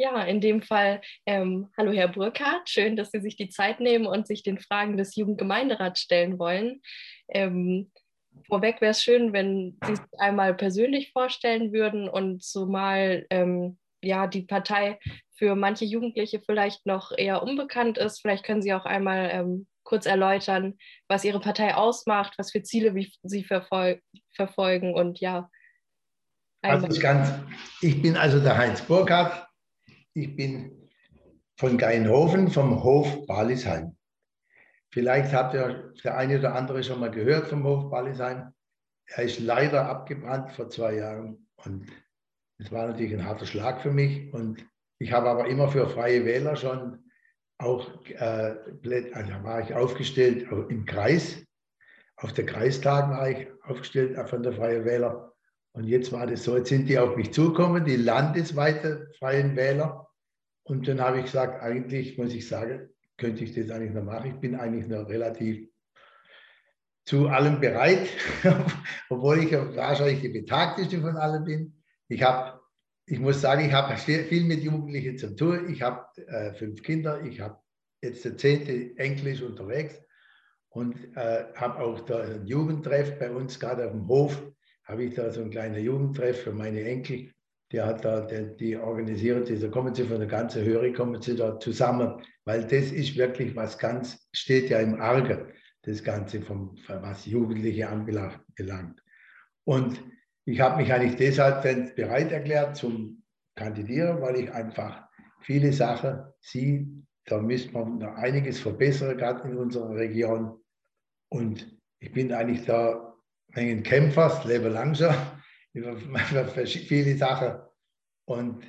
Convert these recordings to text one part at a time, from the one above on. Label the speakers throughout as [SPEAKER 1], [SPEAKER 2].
[SPEAKER 1] Ja, in dem Fall, ähm, hallo Herr Burkhardt, schön, dass Sie sich die Zeit nehmen und sich den Fragen des Jugendgemeinderats stellen wollen. Ähm, vorweg wäre es schön, wenn Sie sich einmal persönlich vorstellen würden und zumal ähm, ja, die Partei für manche Jugendliche vielleicht noch eher unbekannt ist. Vielleicht können Sie auch einmal ähm, kurz erläutern, was Ihre Partei ausmacht, was für Ziele Sie verfol verfolgen und ja.
[SPEAKER 2] Also ganz, ich bin also der Heinz Burkhardt, ich bin von Geinhofen vom Hof Balisheim. Vielleicht habt ihr der eine oder andere schon mal gehört vom Hof Balisheim. Er ist leider abgebrannt vor zwei Jahren und es war natürlich ein harter Schlag für mich. Und ich habe aber immer für Freie Wähler schon auch, äh, also war ich aufgestellt im Kreis. Auf der Kreistag war ich aufgestellt von der Freien Wähler. Und jetzt war das so, jetzt sind die auf mich zugekommen, die landesweite Freien Wähler. Und dann habe ich gesagt, eigentlich muss ich sagen, könnte ich das eigentlich noch machen. Ich bin eigentlich noch relativ zu allem bereit, obwohl ich wahrscheinlich die Betagteste von allen bin. Ich habe, ich muss sagen, ich habe viel mit Jugendlichen zu tun. Ich habe äh, fünf Kinder, ich habe jetzt der zehnte Englisch unterwegs und äh, habe auch da einen Jugendtreff bei uns, gerade auf dem Hof, habe ich da so einen kleinen Jugendtreff für meine Enkel der hat da, die, die organisieren sie, da kommen sie von der ganzen Höhe, kommen sie da zusammen, weil das ist wirklich was ganz, steht ja im Arge, das Ganze, vom, was Jugendliche anbelangt. Und ich habe mich eigentlich deshalb bereit erklärt zum Kandidieren, weil ich einfach viele Sachen sehe, da müsste man noch einiges verbessern, gerade in unserer Region. Und ich bin eigentlich da ein Kämpfer, das Leben lang schon über viele Sachen. Und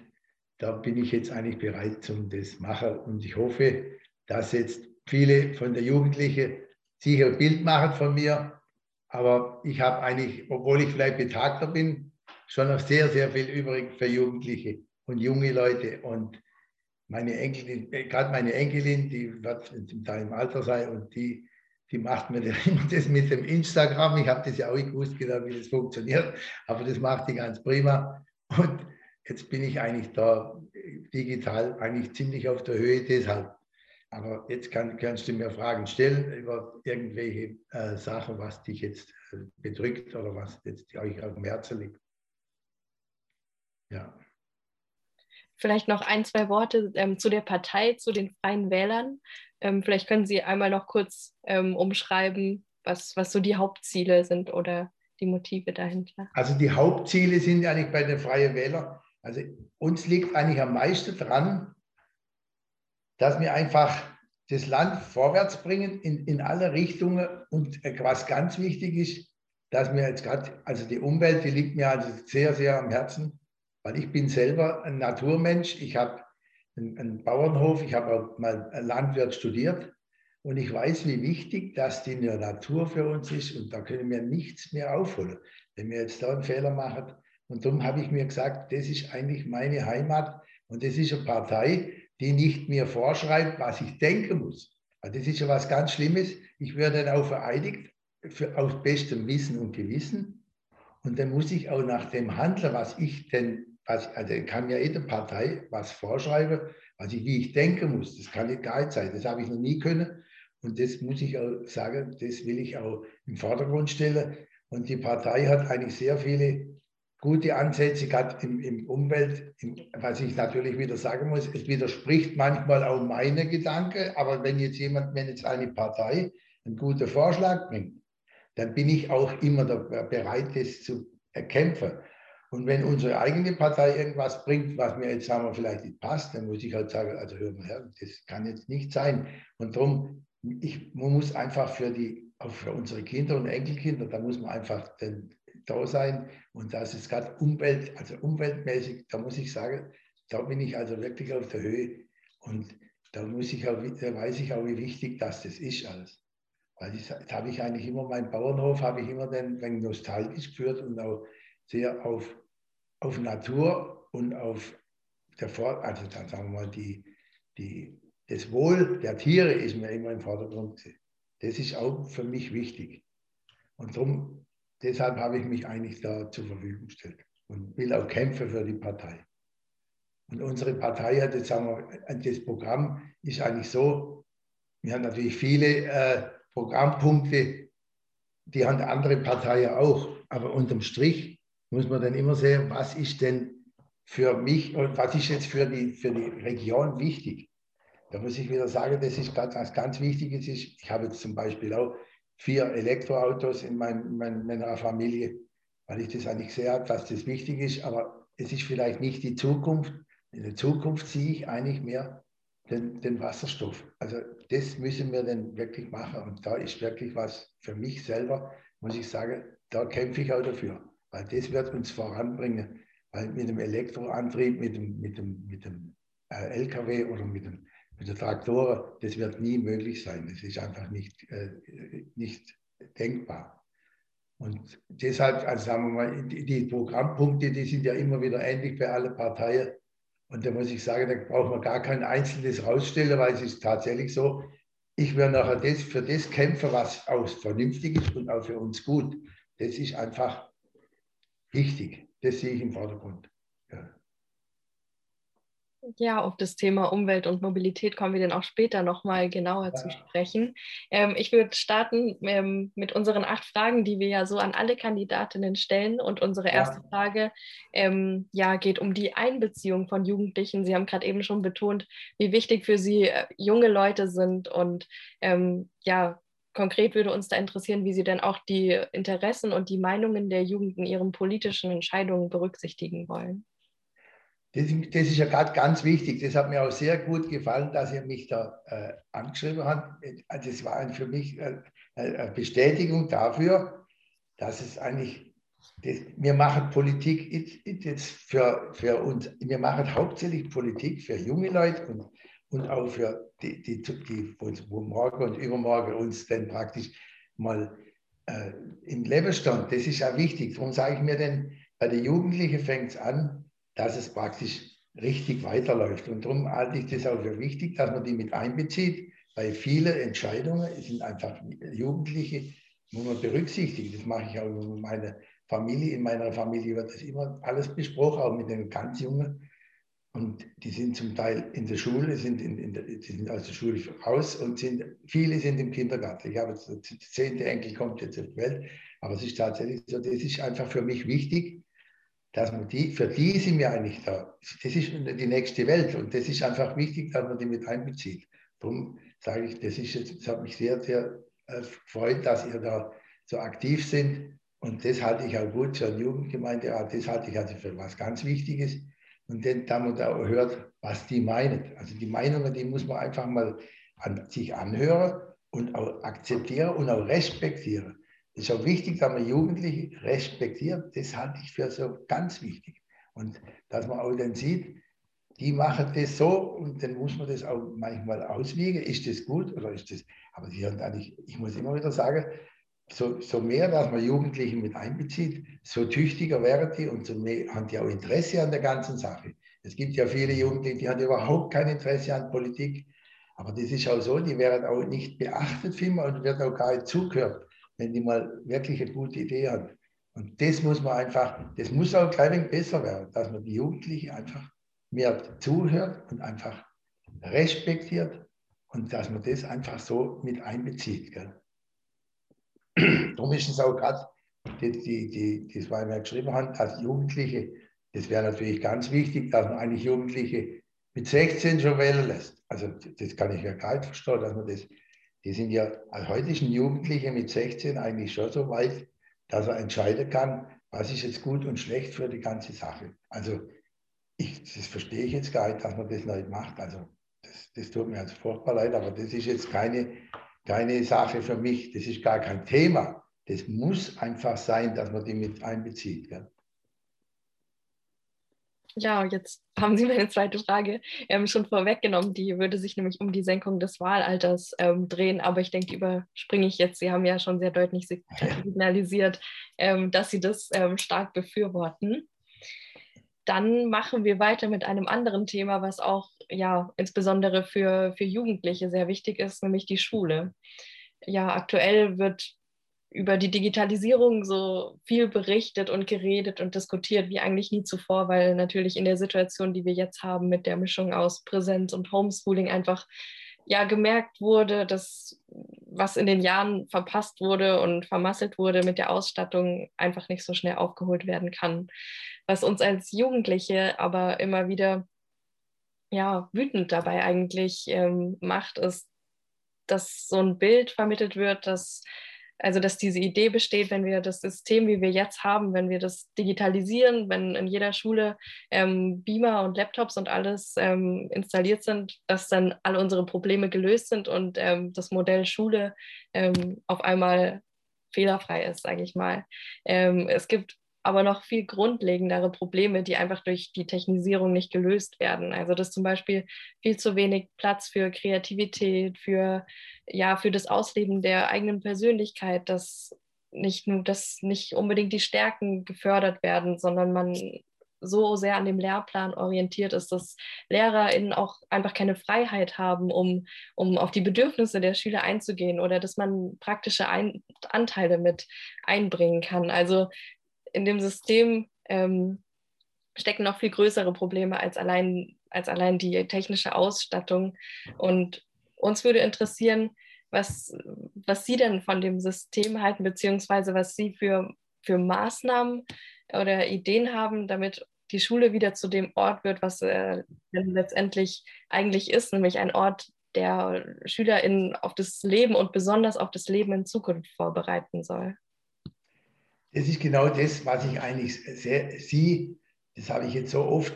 [SPEAKER 2] da bin ich jetzt eigentlich bereit zum das machen. Und ich hoffe, dass jetzt viele von der Jugendlichen sicher ein Bild machen von mir. Aber ich habe eigentlich, obwohl ich vielleicht Betagter bin, schon noch sehr, sehr viel übrig für Jugendliche und junge Leute. Und meine Enkelin, äh, gerade meine Enkelin, die wird zum Teil im Alter sein und die die macht mir das mit dem Instagram. Ich habe das ja auch nicht gewusst, genau, wie das funktioniert, aber das macht die ganz prima. Und jetzt bin ich eigentlich da digital eigentlich ziemlich auf der Höhe deshalb. Aber jetzt kann, kannst du mir Fragen stellen über irgendwelche äh, Sachen, was dich jetzt äh, bedrückt oder was jetzt euch auf dem Herzen liegt.
[SPEAKER 1] Ja. Vielleicht noch ein, zwei Worte ähm, zu der Partei, zu den Freien Wählern. Ähm, vielleicht können Sie einmal noch kurz ähm, umschreiben, was, was so die Hauptziele sind oder die Motive dahinter.
[SPEAKER 2] Also die Hauptziele sind eigentlich bei den Freien Wählern. Also uns liegt eigentlich am meisten dran, dass wir einfach das Land vorwärts bringen in, in alle Richtungen. Und was ganz wichtig ist, dass wir jetzt gerade, also die Umwelt, die liegt mir also sehr, sehr am Herzen, weil ich bin selber ein Naturmensch. Ich habe einen Bauernhof, ich habe auch mal Landwirt studiert und ich weiß, wie wichtig das die Natur für uns ist und da können wir nichts mehr aufholen, wenn wir jetzt da einen Fehler machen. Und darum habe ich mir gesagt, das ist eigentlich meine Heimat und das ist eine Partei, die nicht mir vorschreibt, was ich denken muss. Also das ist ja was ganz Schlimmes. Ich werde dann auch vereidigt für, aus bestem Wissen und Gewissen. Und dann muss ich auch nach dem handeln, was ich denn was, also kann ja jede Partei was vorschreiben, ich, wie ich denken muss. Das kann nicht geil sein. Das habe ich noch nie können. Und das muss ich auch sagen, das will ich auch im Vordergrund stellen. Und die Partei hat eigentlich sehr viele gute Ansätze, gerade im, im Umwelt, im, was ich natürlich wieder sagen muss, es widerspricht manchmal auch meine Gedanken, aber wenn jetzt jemand, wenn jetzt eine Partei einen guten Vorschlag bringt, dann bin ich auch immer bereit, das zu erkämpfen. Und wenn unsere eigene Partei irgendwas bringt, was mir jetzt sagen wir, vielleicht nicht passt, dann muss ich halt sagen, also hör mal her, das kann jetzt nicht sein. Und darum, ich, man muss einfach für die, für unsere Kinder und Enkelkinder, da muss man einfach denn, da sein. Und das ist gerade Umwelt, also umweltmäßig, da muss ich sagen, da bin ich also wirklich auf der Höhe. Und da muss ich auch, da weiß ich auch, wie wichtig das, das ist alles. Weil das, das habe ich eigentlich immer, meinen Bauernhof habe ich immer dann nostalgisch geführt und auch sehr auf, auf Natur und auf der Vor also dann sagen wir mal, die, die, das Wohl der Tiere ist mir immer im Vordergrund. Das ist auch für mich wichtig. Und darum, deshalb habe ich mich eigentlich da zur Verfügung gestellt und will auch kämpfen für die Partei. Und unsere Partei hat jetzt, sagen wir, das Programm ist eigentlich so, wir haben natürlich viele äh, Programmpunkte, die haben andere Parteien auch, aber unterm Strich muss man dann immer sehen, was ist denn für mich und was ist jetzt für die, für die Region wichtig. Da muss ich wieder sagen, das ist ganz, was ganz Wichtiges ist. Ich habe jetzt zum Beispiel auch vier Elektroautos in, mein, mein, meiner Familie, weil ich das eigentlich sehe, dass das wichtig ist. Aber es ist vielleicht nicht die Zukunft. In der Zukunft sehe ich eigentlich mehr den, den Wasserstoff. Also das müssen wir dann wirklich machen. Und da ist wirklich was für mich selber, muss ich sagen, da kämpfe ich auch dafür. Weil das wird uns voranbringen. Weil mit dem Elektroantrieb, mit dem, mit dem, mit dem äh, LKW oder mit dem mit der Traktoren, das wird nie möglich sein. Das ist einfach nicht, äh, nicht denkbar. Und deshalb, also sagen wir mal, die, die Programmpunkte, die sind ja immer wieder ähnlich bei allen Parteien. Und da muss ich sagen, da braucht man gar kein einzelnes rausstellen, weil es ist tatsächlich so, ich werde nachher das, für das kämpfen, was auch vernünftig ist und auch für uns gut. Das ist einfach wichtig. Das sehe ich im Vordergrund. Ja.
[SPEAKER 1] Ja, auf das Thema Umwelt und Mobilität kommen wir dann auch später nochmal genauer ja. zu sprechen. Ähm, ich würde starten ähm, mit unseren acht Fragen, die wir ja so an alle Kandidatinnen stellen. Und unsere erste ja. Frage ähm, ja, geht um die Einbeziehung von Jugendlichen. Sie haben gerade eben schon betont, wie wichtig für Sie äh, junge Leute sind. Und ähm, ja, konkret würde uns da interessieren, wie Sie denn auch die Interessen und die Meinungen der Jugend in Ihren politischen Entscheidungen berücksichtigen wollen.
[SPEAKER 2] Das, das ist ja gerade ganz wichtig. Das hat mir auch sehr gut gefallen, dass ihr mich da äh, angeschrieben habt. Also das war für mich äh, eine Bestätigung dafür, dass es eigentlich, das, wir machen Politik jetzt für, für uns, wir machen hauptsächlich Politik für junge Leute und, und auch für die, die, die wo morgen und übermorgen uns dann praktisch mal äh, im Leben stand. Das ist ja wichtig. Darum sage ich mir denn, bei den Jugendlichen fängt es an, dass es praktisch richtig weiterläuft. Und darum halte ich das auch für wichtig, dass man die mit einbezieht, weil viele Entscheidungen sind einfach Jugendliche, muss man berücksichtigen. Das mache ich auch in meiner Familie. In meiner Familie wird das immer alles besprochen, auch mit den ganz Jungen. Und die sind zum Teil in der Schule, sind, in, in der, die sind aus der Schule raus und sind, viele sind im Kindergarten. Ich habe jetzt, der zehnte Enkel kommt jetzt auf die Welt, aber es ist tatsächlich so, das ist einfach für mich wichtig, dass man die, für die sind wir eigentlich da. Das ist die nächste Welt und das ist einfach wichtig, dass man die mit einbezieht. Darum sage ich, das, ist jetzt, das hat mich sehr, sehr äh, gefreut, dass ihr da so aktiv sind und das halte ich auch gut zur Jugendgemeinde, das halte ich also für was ganz Wichtiges. Und dann, da man da hört, was die meinen. Also die Meinungen, die muss man einfach mal an sich anhören und auch akzeptieren und auch respektieren. Es ist auch wichtig, dass man Jugendliche respektiert. Das halte ich für so ganz wichtig. Und dass man auch dann sieht, die machen das so und dann muss man das auch manchmal auswiegen. Ist das gut oder ist das? Aber sie haben eigentlich, ich muss immer wieder sagen, so, so mehr, dass man Jugendliche mit einbezieht, so tüchtiger werden die und so mehr haben die auch Interesse an der ganzen Sache. Es gibt ja viele Jugendliche, die haben überhaupt kein Interesse an Politik. Aber das ist auch so, die werden auch nicht beachtet vielmehr und wird auch gar nicht zugehört wenn die mal wirklich eine gute Idee hat. Und das muss man einfach, das muss auch ein wenig besser werden, dass man die Jugendlichen einfach mehr zuhört und einfach respektiert und dass man das einfach so mit einbezieht. Gell? Darum ist es auch gerade, die, die, die, das, was wir geschrieben haben, dass Jugendliche, das wäre natürlich ganz wichtig, dass man eigentlich Jugendliche mit 16 schon wählen lässt. Also das kann ich ja gar nicht verstehen, dass man das die sind ja als heutigen Jugendliche mit 16 eigentlich schon so weit, dass er entscheiden kann, was ist jetzt gut und schlecht für die ganze Sache. Also ich, das verstehe ich jetzt gar nicht, dass man das nicht macht. Also das, das tut mir also furchtbar leid, aber das ist jetzt keine, keine Sache für mich. Das ist gar kein Thema. Das muss einfach sein, dass man die mit einbezieht. Gell?
[SPEAKER 1] Ja, jetzt haben Sie meine zweite Frage ähm, schon vorweggenommen. Die würde sich nämlich um die Senkung des Wahlalters ähm, drehen, aber ich denke, die überspringe ich jetzt. Sie haben ja schon sehr deutlich signalisiert, ähm, dass Sie das ähm, stark befürworten. Dann machen wir weiter mit einem anderen Thema, was auch ja insbesondere für, für Jugendliche sehr wichtig ist, nämlich die Schule. Ja, aktuell wird über die Digitalisierung so viel berichtet und geredet und diskutiert wie eigentlich nie zuvor, weil natürlich in der Situation, die wir jetzt haben mit der Mischung aus Präsenz und Homeschooling einfach ja gemerkt wurde, dass was in den Jahren verpasst wurde und vermasselt wurde mit der Ausstattung einfach nicht so schnell aufgeholt werden kann. Was uns als Jugendliche aber immer wieder ja wütend dabei eigentlich ähm, macht, ist, dass so ein Bild vermittelt wird, dass also dass diese Idee besteht, wenn wir das System, wie wir jetzt haben, wenn wir das digitalisieren, wenn in jeder Schule ähm, Beamer und Laptops und alles ähm, installiert sind, dass dann alle unsere Probleme gelöst sind und ähm, das Modell Schule ähm, auf einmal fehlerfrei ist, sage ich mal. Ähm, es gibt aber noch viel grundlegendere Probleme, die einfach durch die Technisierung nicht gelöst werden. Also dass zum Beispiel viel zu wenig Platz für Kreativität, für, ja, für das Ausleben der eigenen Persönlichkeit, dass nicht nur, dass nicht unbedingt die Stärken gefördert werden, sondern man so sehr an dem Lehrplan orientiert ist, dass LehrerInnen auch einfach keine Freiheit haben, um, um auf die Bedürfnisse der Schüler einzugehen oder dass man praktische Ein Anteile mit einbringen kann. Also in dem System ähm, stecken noch viel größere Probleme als allein, als allein die technische Ausstattung. Und uns würde interessieren, was, was Sie denn von dem System halten, beziehungsweise was Sie für, für Maßnahmen oder Ideen haben, damit die Schule wieder zu dem Ort wird, was äh, letztendlich eigentlich ist, nämlich ein Ort, der SchülerInnen auf das Leben und besonders auf das Leben in Zukunft vorbereiten soll.
[SPEAKER 2] Das ist genau das, was ich eigentlich sehr, sehe. Das habe ich jetzt so oft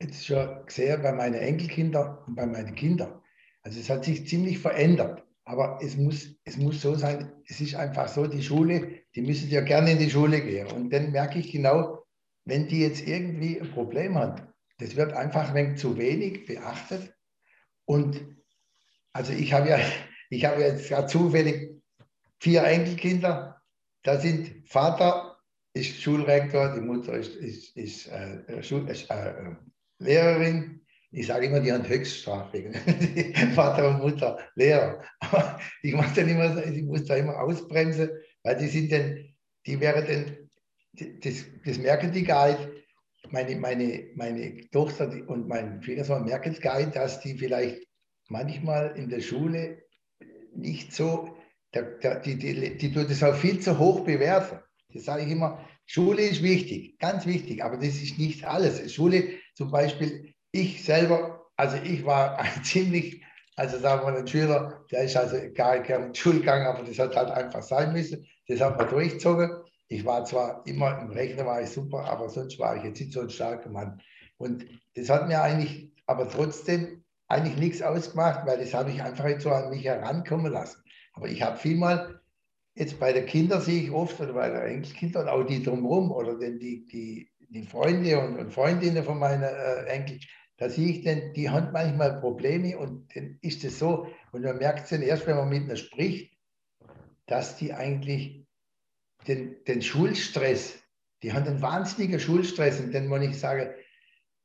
[SPEAKER 2] jetzt schon gesehen bei meinen Enkelkindern und bei meinen Kindern. Also es hat sich ziemlich verändert. Aber es muss, es muss so sein, es ist einfach so, die Schule, die müssen ja gerne in die Schule gehen. Und dann merke ich genau, wenn die jetzt irgendwie ein Problem hat, das wird einfach ein zu wenig beachtet. Und also ich habe ja, ich habe jetzt gerade zufällig vier Enkelkinder da sind Vater ist Schulrektor, die Mutter ist, ist, ist, äh, Schul, ist äh, Lehrerin. Ich sage immer, die haben Höchststrafe. Vater und Mutter, Lehrer. Aber ich mache dann immer, ich muss da immer ausbremsen, weil die sind dann, die wären dann, das, das merken die gar nicht. Meine, meine, meine Tochter und mein Schwiegersohn merken es gar nicht, dass die vielleicht manchmal in der Schule nicht so der, der, die, die, die tut es auch viel zu hoch bewerten. Das sage ich immer, Schule ist wichtig, ganz wichtig, aber das ist nicht alles. Schule zum Beispiel, ich selber, also ich war ein ziemlich, also sagen wir mal, ein Schüler, der ist also gar nicht Schule gegangen, aber das hat halt einfach sein müssen. Das hat man durchgezogen. Ich war zwar immer im Rechner, war ich super, aber sonst war ich jetzt nicht so ein starker Mann. Und das hat mir eigentlich, aber trotzdem eigentlich nichts ausgemacht, weil das habe ich einfach jetzt so an mich herankommen lassen. Aber ich habe vielmal, jetzt bei den Kindern sehe ich oft, oder bei den Enkelkindern, auch die drumherum, oder die, die, die Freunde und, und Freundinnen von meinen äh, Enkeln, da sehe ich denn, die haben manchmal Probleme und dann ist es so, und man merkt es dann erst, wenn man mit ihnen spricht, dass die eigentlich den, den Schulstress, die haben einen wahnsinnigen Schulstress. Und dann, wenn ich sage,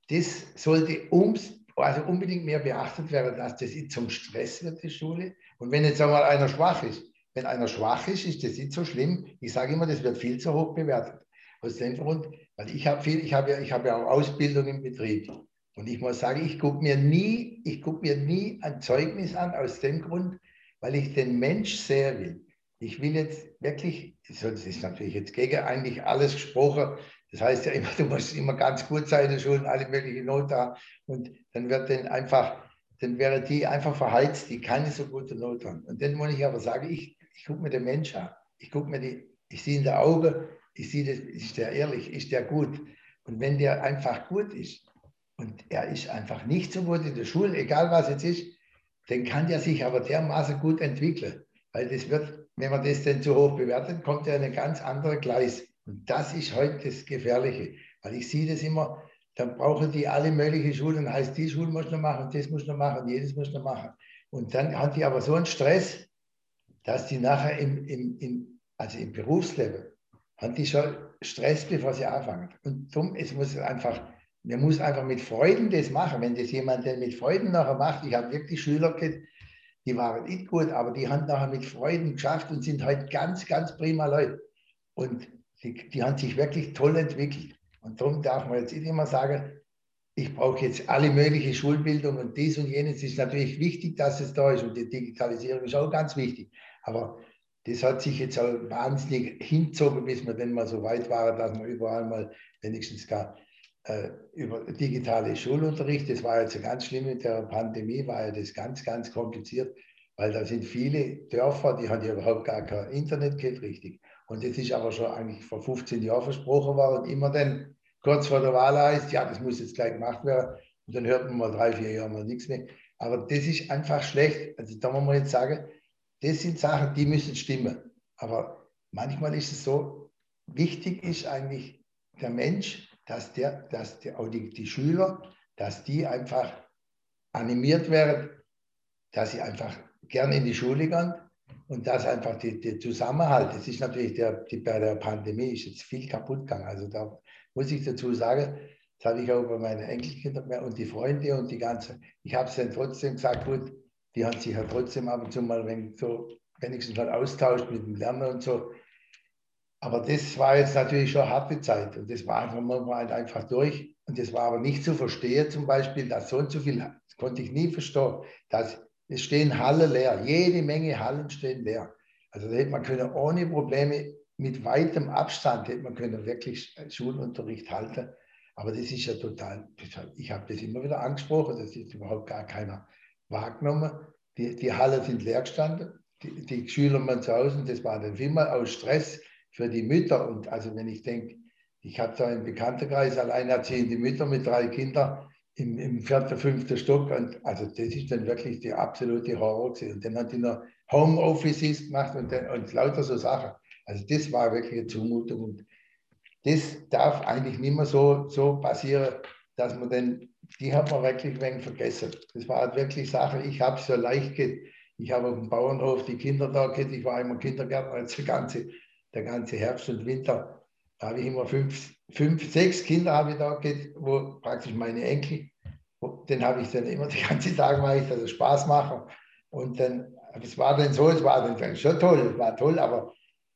[SPEAKER 2] das sollte ums, also unbedingt mehr beachtet werden, dass das zum Stress wird, die Schule, und wenn jetzt einmal einer schwach ist, wenn einer schwach ist, ist das nicht so schlimm. Ich sage immer, das wird viel zu hoch bewertet. Aus dem Grund, weil ich habe viel, ich habe ja, ich habe ja auch Ausbildung im Betrieb. Und ich muss sagen, ich gucke mir nie, ich gucke mir nie ein Zeugnis an, aus dem Grund, weil ich den Mensch sehr will. Ich will jetzt wirklich, das ist natürlich jetzt gegen eigentlich alles gesprochen. Das heißt ja immer, du musst immer ganz gut sein in der Schule, alle möglichen Noten haben. Und dann wird dann einfach dann wäre die einfach verheizt, die keine so gute Not haben. Und dann muss ich aber sagen, ich, ich gucke mir den Menschen an. Ich gucke mir die, ich sehe in der Augen, ich sehe, das, ist der ehrlich, ist der gut. Und wenn der einfach gut ist und er ist einfach nicht so gut in der Schule, egal was jetzt ist, dann kann der sich aber dermaßen gut entwickeln. Weil das wird, wenn man das dann zu hoch bewertet, kommt er in ein ganz anderes Gleis. Und das ist heute das Gefährliche. Weil ich sehe das immer, dann brauchen die alle möglichen Schulen. Heißt, die Schule muss noch machen, das muss noch machen, jedes muss noch machen. Und dann haben die aber so einen Stress, dass die nachher im, im, im, also im Berufsleben, haben die schon Stress, bevor sie anfangen. Und darum, es muss einfach, man muss einfach mit Freuden das machen. Wenn das jemand denn mit Freuden nachher macht, ich habe wirklich Schüler, die waren nicht gut, aber die haben nachher mit Freuden geschafft und sind heute ganz, ganz prima Leute. Und die, die haben sich wirklich toll entwickelt. Und darum darf man jetzt nicht immer sagen, ich brauche jetzt alle mögliche Schulbildung und dies und jenes. Es ist natürlich wichtig, dass es da ist und die Digitalisierung ist auch ganz wichtig. Aber das hat sich jetzt auch wahnsinnig hinzogen, bis wir dann mal so weit waren, dass man überall mal wenigstens gar äh, über digitale Schulunterricht, das war jetzt ganz schlimm mit der Pandemie, war ja das ganz, ganz kompliziert, weil da sind viele Dörfer, die haben ja überhaupt gar kein Internet gehabt, richtig. Und das ist aber schon eigentlich vor 15 Jahren versprochen worden immer dann kurz vor der Wahl heißt, ja, das muss jetzt gleich gemacht werden. Und dann hört man mal drei, vier Jahre mal nichts mehr. Aber das ist einfach schlecht. Also da muss man jetzt sagen, das sind Sachen, die müssen stimmen. Aber manchmal ist es so, wichtig ist eigentlich der Mensch, dass, der, dass der, auch die, die Schüler, dass die einfach animiert werden, dass sie einfach gerne in die Schule gehen und dass einfach die, der Zusammenhalt, das ist natürlich der, die, bei der Pandemie ist jetzt viel kaputt gegangen. Also da muss ich dazu sagen, das habe ich auch bei meinen Enkelkindern und die Freunde und die ganze, ich habe es dann trotzdem gesagt, gut, die haben sich ja trotzdem ab und zu mal wenn so wenigstens mal austauscht mit dem Lernen und so. Aber das war jetzt natürlich schon eine harte Zeit und das war einfach mal halt einfach durch. Und das war aber nicht zu verstehen, zum Beispiel, dass so und so viel, das konnte ich nie verstehen, dass es stehen Hallen leer, jede Menge Hallen stehen leer. Also da hätte man können ohne Probleme mit weitem Abstand hätte man können wirklich Schulunterricht halten. Aber das ist ja total, ich habe das immer wieder angesprochen, das ist überhaupt gar keiner wahrgenommen. Die, die Halle sind leer gestanden, die, die Schüler waren zu Hause, das war dann immer aus Stress für die Mütter. Und also wenn ich denke, ich habe da im Bekanntenkreis alleinerziehende Mütter mit drei Kindern im, im vierten, fünften Stock. Und also das ist dann wirklich die absolute Horror gewesen. Und dann hat die noch Homeoffices gemacht und, dann, und lauter so Sachen. Also das war wirklich eine Zumutung. Und das darf eigentlich nicht mehr so, so passieren, dass man dann, die hat man wirklich wenig vergessen. Das war halt wirklich Sache, ich habe es so leicht gehabt. Ich habe auf dem Bauernhof die Kinder da gehabt, ich war immer Kindergärtner, jetzt der ganze, der ganze Herbst und Winter. Da habe ich immer fünf, fünf sechs Kinder habe ich da wo praktisch meine Enkel, den habe ich dann immer die ganze Tag mache ich, dass es Spaß mache. Und dann, es war dann so, es war dann schon toll, es war toll, aber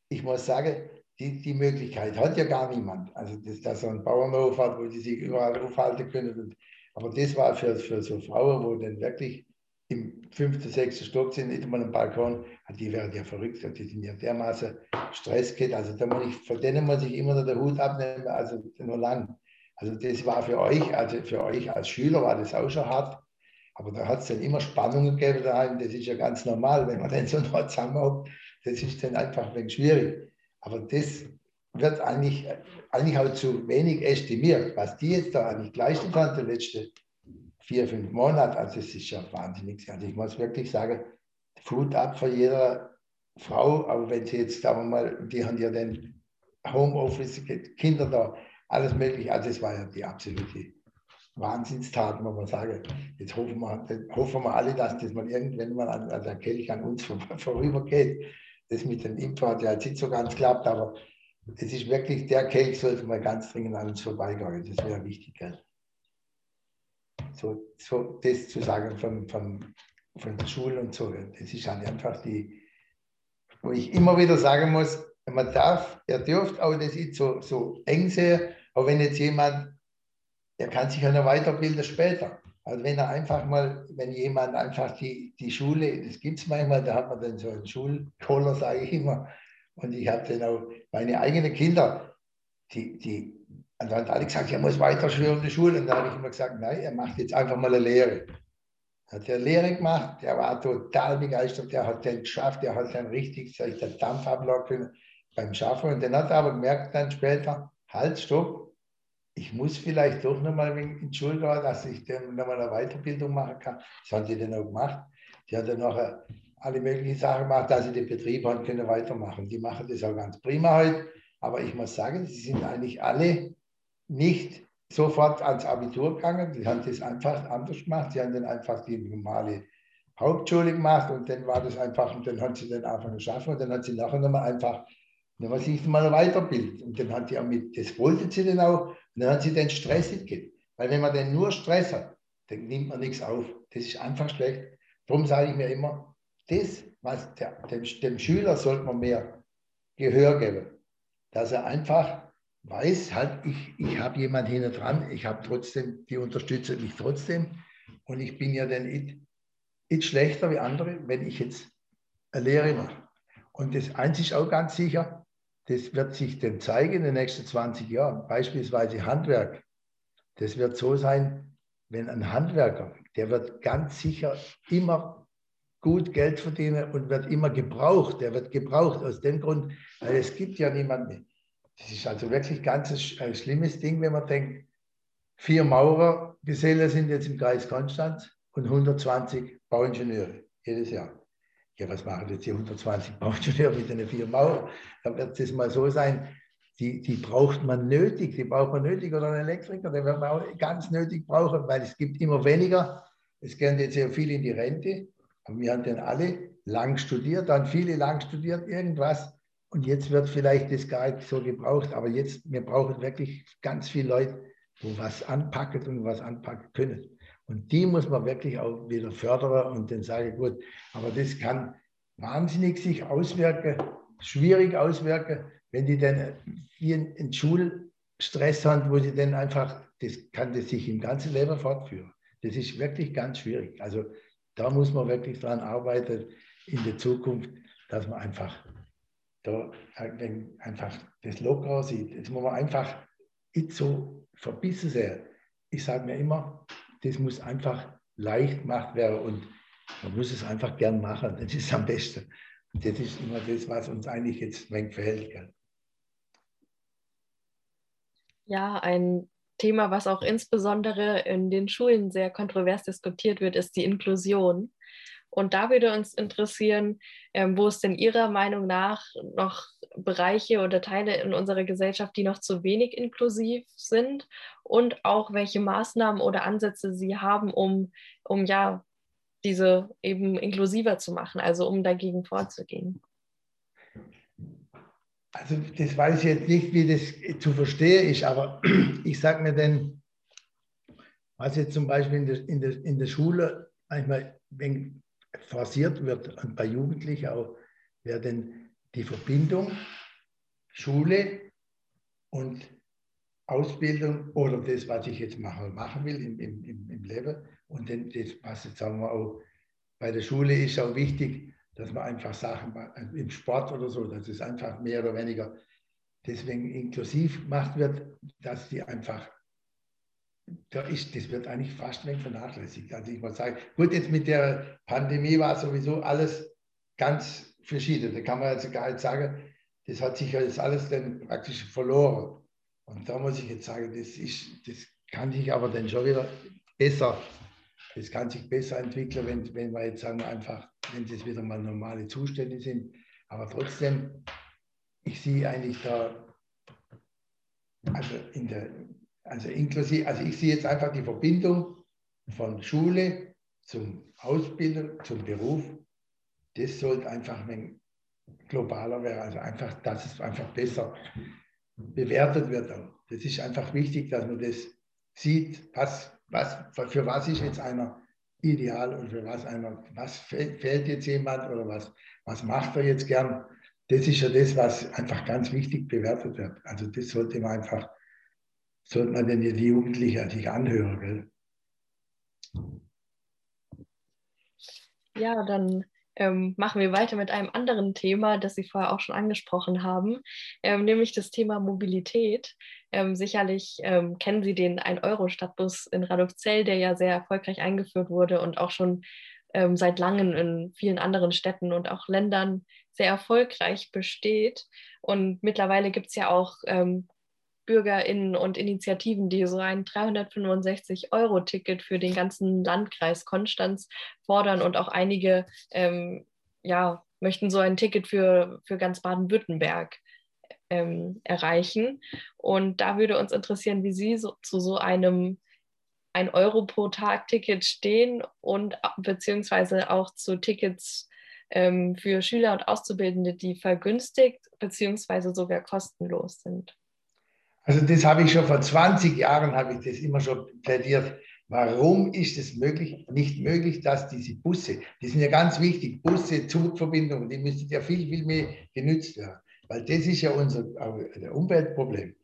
[SPEAKER 2] ich muss sagen, die, die Möglichkeit hat ja gar niemand. Also, dass, dass so ein Bauernhof hat, wo die sich überall aufhalten können. aber das war für, für so Frauen, wo dann wirklich im fünften, sechsten Stock sind, nicht mal am Balkon, die werden ja verrückt, die sind ja dermaßen Stress geht. Also da muss ich, von denen muss ich immer noch den Hut abnehmen, also nur lang. Also das war für euch, also für euch als Schüler war das auch schon hart. Aber da hat es dann immer Spannungen gegeben daheim. Das ist ja ganz normal, wenn man dann so noch zusammenhockt das ist dann einfach ein wenig schwierig. Aber das wird eigentlich, eigentlich auch zu wenig estimiert, was die jetzt da eigentlich geleistet haben, die letzten vier, fünf Monate. Also es ist ja wahnsinnig. Also ich muss wirklich sagen, Flut ab für jeder Frau, aber wenn sie jetzt, sagen wir mal, die haben ja dann Homeoffice, Kinder da, alles mögliche. Also es war ja die absolute Wahnsinnstat, muss man sagen. Jetzt hoffen wir, hoffen wir alle, dass das mal irgendwann mal an, an der Kelch an uns vorübergeht das mit dem Impfen hat ja jetzt nicht so ganz klappt, aber es ist wirklich, der Kelch sollte mal ganz dringend an uns vorbeigehen. Das wäre wichtig. Gell? So, so das zu sagen von, von, von der Schule und so, das ist halt einfach die, wo ich immer wieder sagen muss, man darf, er dürft auch das nicht so, so eng sehen, aber wenn jetzt jemand, er kann sich ja noch weiterbilden später. Also wenn er einfach mal, wenn jemand einfach die, die Schule, das gibt es manchmal, da hat man dann so einen Schulkoller, sage ich immer. Und ich habe dann auch meine eigenen Kinder, die, die, also hat alle gesagt, er muss weiter in der Schule. Und da habe ich immer gesagt, nein, er macht jetzt einfach mal eine Lehre. Hat er Lehre gemacht, der war total begeistert, der hat den geschafft, der hat dann richtig, ich, den Dampf können beim Schaffen. Und dann hat er aber gemerkt dann später, halt, stopp, ich muss vielleicht doch nochmal in die Schule gehen, dass ich dann nochmal eine Weiterbildung machen kann. Das haben sie dann auch gemacht. Die hat dann nachher alle möglichen Sachen gemacht, dass sie den Betrieb haben können weitermachen. Die machen das auch ganz prima heute. Aber ich muss sagen, sie sind eigentlich alle nicht sofort ans Abitur gegangen. Die haben das einfach anders gemacht. Sie haben dann einfach die normale Hauptschule gemacht und dann war das einfach, und dann haben sie dann einfach geschafft und dann hat sie nachher nochmal einfach dann war sich mal weiterbildet. Und dann hat die auch mit, das wollte sie dann auch, und dann hat sie den Stress gegeben. Weil wenn man dann nur Stress hat, dann nimmt man nichts auf. Das ist einfach schlecht. Darum sage ich mir immer, das, was der, dem, dem Schüler sollte man mehr Gehör geben, dass er einfach weiß, halt, ich, ich habe jemanden hinten dran, ich habe trotzdem, die unterstützen mich trotzdem und ich bin ja dann nicht, nicht schlechter wie andere, wenn ich jetzt eine Lehre mache. Und das eins ist auch ganz sicher, das wird sich dann zeigen in den nächsten 20 Jahren. Beispielsweise Handwerk. Das wird so sein, wenn ein Handwerker, der wird ganz sicher immer gut Geld verdienen und wird immer gebraucht. Der wird gebraucht aus dem Grund, weil es gibt ja niemanden mehr. Das ist also wirklich ganz ein schlimmes Ding, wenn man denkt, vier Maurergesellen sind jetzt im Kreis Konstanz und 120 Bauingenieure jedes Jahr. Ja, was machen jetzt die 120 Bauingenieure mit den vier Maurern? Da wird es mal so sein, die, die braucht man nötig, die braucht man nötig oder einen Elektriker, den wird man auch ganz nötig brauchen, weil es gibt immer weniger. Es gehen jetzt sehr viel in die Rente, aber wir haben dann alle lang studiert, dann viele lang studiert, irgendwas. Und jetzt wird vielleicht das gar nicht so gebraucht, aber jetzt, wir brauchen wirklich ganz viele Leute, wo was anpacken und was anpacken können. Und die muss man wirklich auch wieder fördern und dann sage ich, gut, aber das kann wahnsinnig sich auswirken, schwierig auswirken, wenn die dann einen Schulstress haben, wo sie dann einfach, das kann das sich im ganzen Leben fortführen. Das ist wirklich ganz schwierig. Also da muss man wirklich dran arbeiten in der Zukunft, dass man einfach da einfach das locker sieht. Jetzt muss man einfach nicht so verbissen sein. Ich sage mir immer, das muss einfach leicht gemacht werden und man muss es einfach gern machen. Das ist am besten. Das ist immer das, was uns eigentlich jetzt fehlt. Gell?
[SPEAKER 1] Ja, ein Thema, was auch insbesondere in den Schulen sehr kontrovers diskutiert wird, ist die Inklusion. Und da würde uns interessieren, ähm, wo es denn Ihrer Meinung nach noch Bereiche oder Teile in unserer Gesellschaft, die noch zu wenig inklusiv sind und auch welche Maßnahmen oder Ansätze Sie haben, um, um ja diese eben inklusiver zu machen, also um dagegen vorzugehen.
[SPEAKER 2] Also das weiß ich jetzt nicht, wie das zu verstehen ist, aber ich sage mir denn, was jetzt zum Beispiel in der, in der, in der Schule manchmal wenn forciert wird und bei Jugendlichen auch, wäre denn die Verbindung Schule und Ausbildung oder das, was ich jetzt machen, machen will im, im, im Leben. Und dann das, was jetzt sagen wir auch bei der Schule ist auch wichtig, dass man einfach Sachen also im Sport oder so, dass es einfach mehr oder weniger deswegen inklusiv gemacht wird, dass die einfach da ist, das wird eigentlich fast nicht vernachlässigt. Also ich muss sagen, gut, jetzt mit der Pandemie war sowieso alles ganz verschieden. Da kann man jetzt gar nicht sagen, das hat sich jetzt alles dann praktisch verloren. Und da muss ich jetzt sagen, das, ist, das kann sich aber dann schon wieder besser, das kann sich besser entwickeln, wenn, wenn wir jetzt sagen, einfach, wenn das wieder mal normale Zustände sind. Aber trotzdem, ich sehe eigentlich da, also in der, also inklusive, also ich sehe jetzt einfach die Verbindung von Schule zum Ausbildung, zum Beruf. Das sollte einfach ein globaler werden, also einfach, dass es einfach besser bewertet wird. Das ist einfach wichtig, dass man das sieht, was, was, für was ist jetzt einer ideal und für was einer, was fällt jetzt jemand oder was, was macht er jetzt gern. Das ist ja das, was einfach ganz wichtig bewertet wird. Also das sollte man einfach sollte man denn die Jugendlichen sich anhören. Gell?
[SPEAKER 1] Ja, dann ähm, machen wir weiter mit einem anderen Thema, das Sie vorher auch schon angesprochen haben, ähm, nämlich das Thema Mobilität. Ähm, sicherlich ähm, kennen Sie den 1-Euro-Stadtbus in Radolfzell, der ja sehr erfolgreich eingeführt wurde und auch schon ähm, seit langem in vielen anderen Städten und auch Ländern sehr erfolgreich besteht. Und mittlerweile gibt es ja auch ähm, BürgerInnen und Initiativen, die so ein 365-Euro-Ticket für den ganzen Landkreis Konstanz fordern und auch einige ähm, ja, möchten so ein Ticket für, für ganz Baden-Württemberg ähm, erreichen. Und da würde uns interessieren, wie Sie so, zu so einem ein Euro pro Tag Ticket stehen und beziehungsweise auch zu Tickets ähm, für Schüler und Auszubildende, die vergünstigt beziehungsweise sogar kostenlos sind.
[SPEAKER 2] Also das habe ich schon vor 20 Jahren, habe ich das immer schon plädiert. Warum ist es möglich, nicht möglich, dass diese Busse, die sind ja ganz wichtig, Busse, Zugverbindungen, die müssten ja viel, viel mehr genützt werden. Weil das ist ja unser Umweltproblem.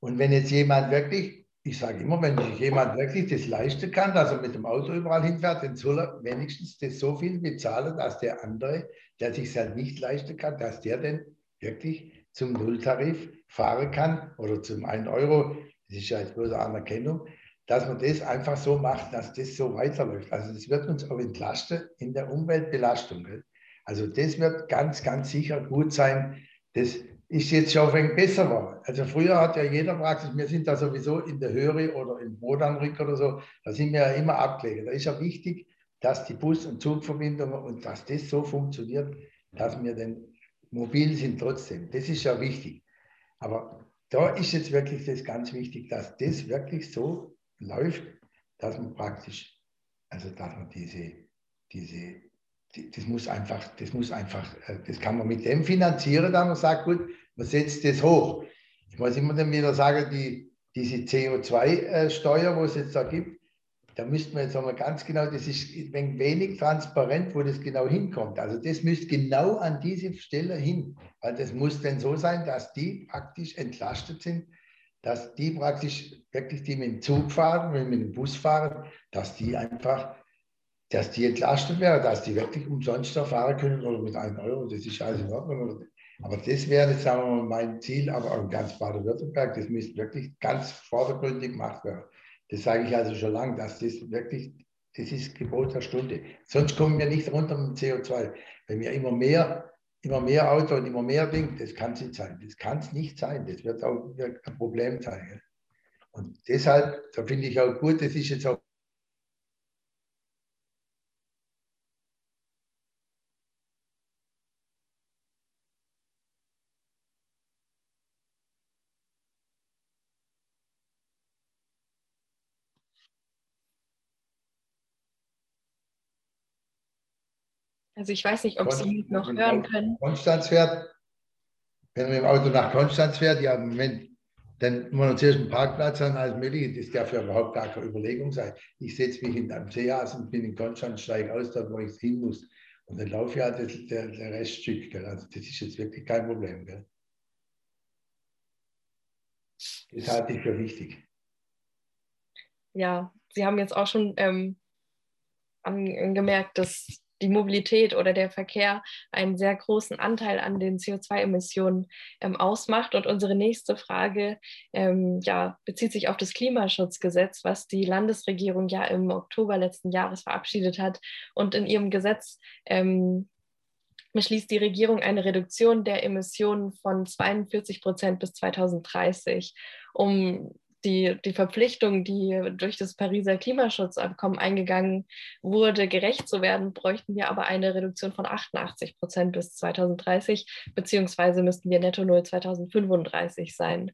[SPEAKER 2] Und wenn jetzt jemand wirklich, ich sage immer, wenn sich jemand wirklich das leisten kann, dass er mit dem Auto überall hinfährt, dann soll er wenigstens das so viel bezahlen, dass der andere, der sich halt nicht leisten kann, dass der dann wirklich zum Nulltarif fahren kann oder zum 1 Euro. Das ist ja jetzt eine Anerkennung dass man das einfach so macht, dass das so weiterläuft. Also das wird uns auch entlasten in der Umweltbelastung. Also das wird ganz, ganz sicher gut sein. Das ist jetzt schon ein besser geworden. Also früher hat ja jeder Praxis, wir sind da sowieso in der Höhe oder im Bodanrück oder so, da sind wir ja immer abgelegen. Da ist ja wichtig, dass die Bus- und Zugverbindungen und dass das so funktioniert, dass wir dann mobil sind trotzdem. Das ist ja wichtig. Aber da ist jetzt wirklich das ganz wichtig, dass das wirklich so läuft, dass man praktisch, also dass man diese, diese, die, das muss einfach, das muss einfach, äh, das kann man mit dem finanzieren, dass man sagt, gut, man setzt das hoch. Ich muss immer dann wieder sagen, die, diese CO2-Steuer, wo es jetzt da gibt, da müsste man jetzt einmal ganz genau, das ist ein wenig transparent, wo das genau hinkommt. Also das müsste genau an diese Stelle hin, weil das muss dann so sein, dass die praktisch entlastet sind dass die praktisch wirklich, die mit dem Zug fahren, mit dem Bus fahren, dass die einfach, dass die entlastet werden, dass die wirklich umsonst da fahren können oder mit einem Euro, das ist alles in Ordnung. Aber das wäre, sagen wir mal, mein Ziel, aber auch in ganz Baden-Württemberg, das müsste wirklich ganz vordergründig gemacht werden. Das sage ich also schon lange, dass das wirklich, das ist Gebot der Stunde. Sonst kommen wir nicht runter mit dem CO2. Wenn wir immer mehr immer mehr Auto und immer mehr Ding, das kann es nicht sein. Das kann es nicht sein. Das wird auch ein Problem sein. Und deshalb, da finde ich auch gut, das ist jetzt auch
[SPEAKER 1] Also ich weiß nicht, ob Konst Sie noch hören können.
[SPEAKER 2] Konstanz fährt, wenn man dem Auto nach Konstanz fährt, ja, Moment, dann muss man zuerst einen Parkplatz an, alles mögliche. Das darf ja überhaupt gar keine Überlegung sein. Ich setze mich in einem Seehaus und bin in Konstanz, steige aus, dort, wo ich hin muss. Und dann laufe ich ja das, der, der Reststück. Gell? Also das ist jetzt wirklich kein Problem. Gell? Das halte ich für wichtig.
[SPEAKER 1] Ja, Sie haben jetzt auch schon ähm, angemerkt, dass die Mobilität oder der Verkehr einen sehr großen Anteil an den CO2-Emissionen ähm, ausmacht. Und unsere nächste Frage ähm, ja, bezieht sich auf das Klimaschutzgesetz, was die Landesregierung ja im Oktober letzten Jahres verabschiedet hat. Und in ihrem Gesetz ähm, beschließt die Regierung eine Reduktion der Emissionen von 42 Prozent bis 2030, um die, die Verpflichtung, die durch das Pariser Klimaschutzabkommen eingegangen wurde, gerecht zu werden, bräuchten wir aber eine Reduktion von 88 Prozent bis 2030, beziehungsweise müssten wir netto null 2035 sein.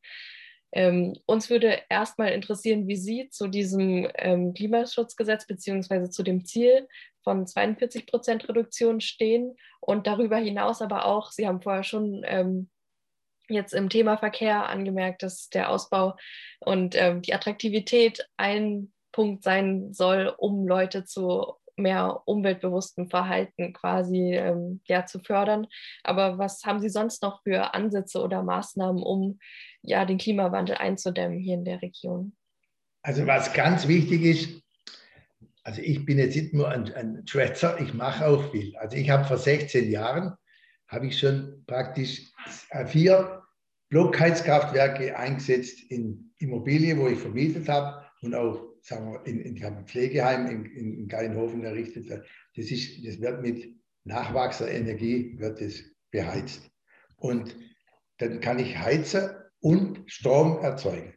[SPEAKER 1] Ähm, uns würde erstmal interessieren, wie Sie zu diesem ähm, Klimaschutzgesetz beziehungsweise zu dem Ziel von 42 Prozent Reduktion stehen und darüber hinaus aber auch, Sie haben vorher schon ähm, jetzt im Thema Verkehr angemerkt, dass der Ausbau und ähm, die Attraktivität ein Punkt sein soll, um Leute zu mehr umweltbewusstem Verhalten quasi ähm, ja, zu fördern. Aber was haben Sie sonst noch für Ansätze oder Maßnahmen, um ja, den Klimawandel einzudämmen hier in der Region?
[SPEAKER 2] Also was ganz wichtig ist, also ich bin jetzt nicht nur ein, ein Schwätzer, ich mache auch viel. Also ich habe vor 16 Jahren habe ich schon praktisch vier Blockheizkraftwerke eingesetzt in Immobilien, wo ich vermietet habe und auch sagen wir, in, in ein Pflegeheim in, in Geinhofen errichtet. Das, ist, das wird mit Nachwachsenergie wird das beheizt. Und dann kann ich heizen und Strom erzeugen.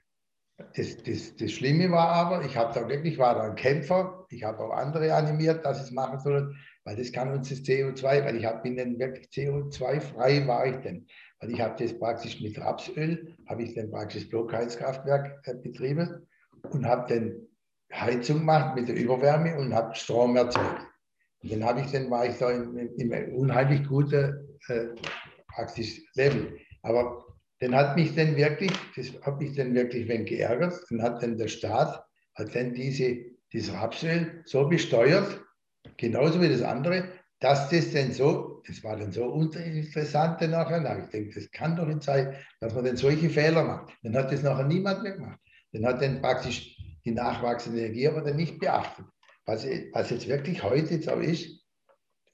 [SPEAKER 2] Das, das, das Schlimme war aber, ich habe da wirklich, war da ein Kämpfer, ich habe auch andere animiert, dass es machen sollen weil das kann uns das CO2, weil ich hab, bin dann wirklich CO2-frei war ich denn. Weil ich habe das praktisch mit Rapsöl, habe ich dann praktisch Blockheizkraftwerk äh, betrieben und habe dann Heizung gemacht mit der Überwärme und habe Strom erzeugt. Und dann habe ich dann, war ich da in, in, in unheimlich guten äh, praktisch Level. Aber dann hat mich dann wirklich, das hat mich dann wirklich wenn geärgert, dann hat dann der Staat, hat dann diese das Rapsöl so besteuert, genauso wie das andere, dass das denn so, das war dann so uninteressant nachher, na, ich denke, das kann doch nicht sein, dass man denn solche Fehler macht. Dann hat das nachher niemand mehr gemacht. Dann hat dann praktisch die nachwachsende Energie aber dann nicht beachtet. Was, was jetzt wirklich heute jetzt auch ist,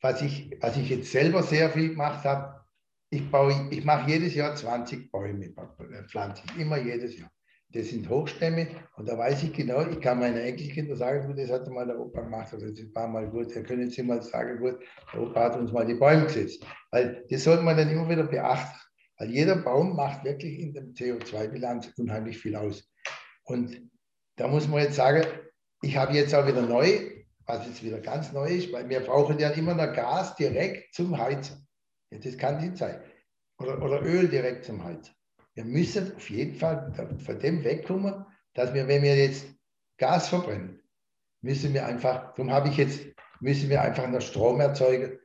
[SPEAKER 2] was ich, was ich jetzt selber sehr viel gemacht habe, ich, baue, ich mache jedes Jahr 20 Bäume, äh, pflanze ich immer jedes Jahr. Das sind Hochstämme und da weiß ich genau, ich kann meinen Enkelkinder sagen, gut, das hat mal der Opa gemacht, also das war mal gut, da können Sie mal sagen, gut, der Opa hat uns mal die Bäume gesetzt. Weil das sollte man dann immer wieder beachten, weil jeder Baum macht wirklich in der CO2-Bilanz unheimlich viel aus. Und da muss man jetzt sagen, ich habe jetzt auch wieder neu, was jetzt wieder ganz neu ist, weil wir brauchen ja immer noch Gas direkt zum Heizen. Ja, das kann nicht sein. Oder, oder Öl direkt zum Heizen. Wir müssen auf jeden Fall von dem wegkommen, dass wir, wenn wir jetzt Gas verbrennen, müssen wir einfach, darum habe ich jetzt, müssen wir einfach noch Strom erzeugen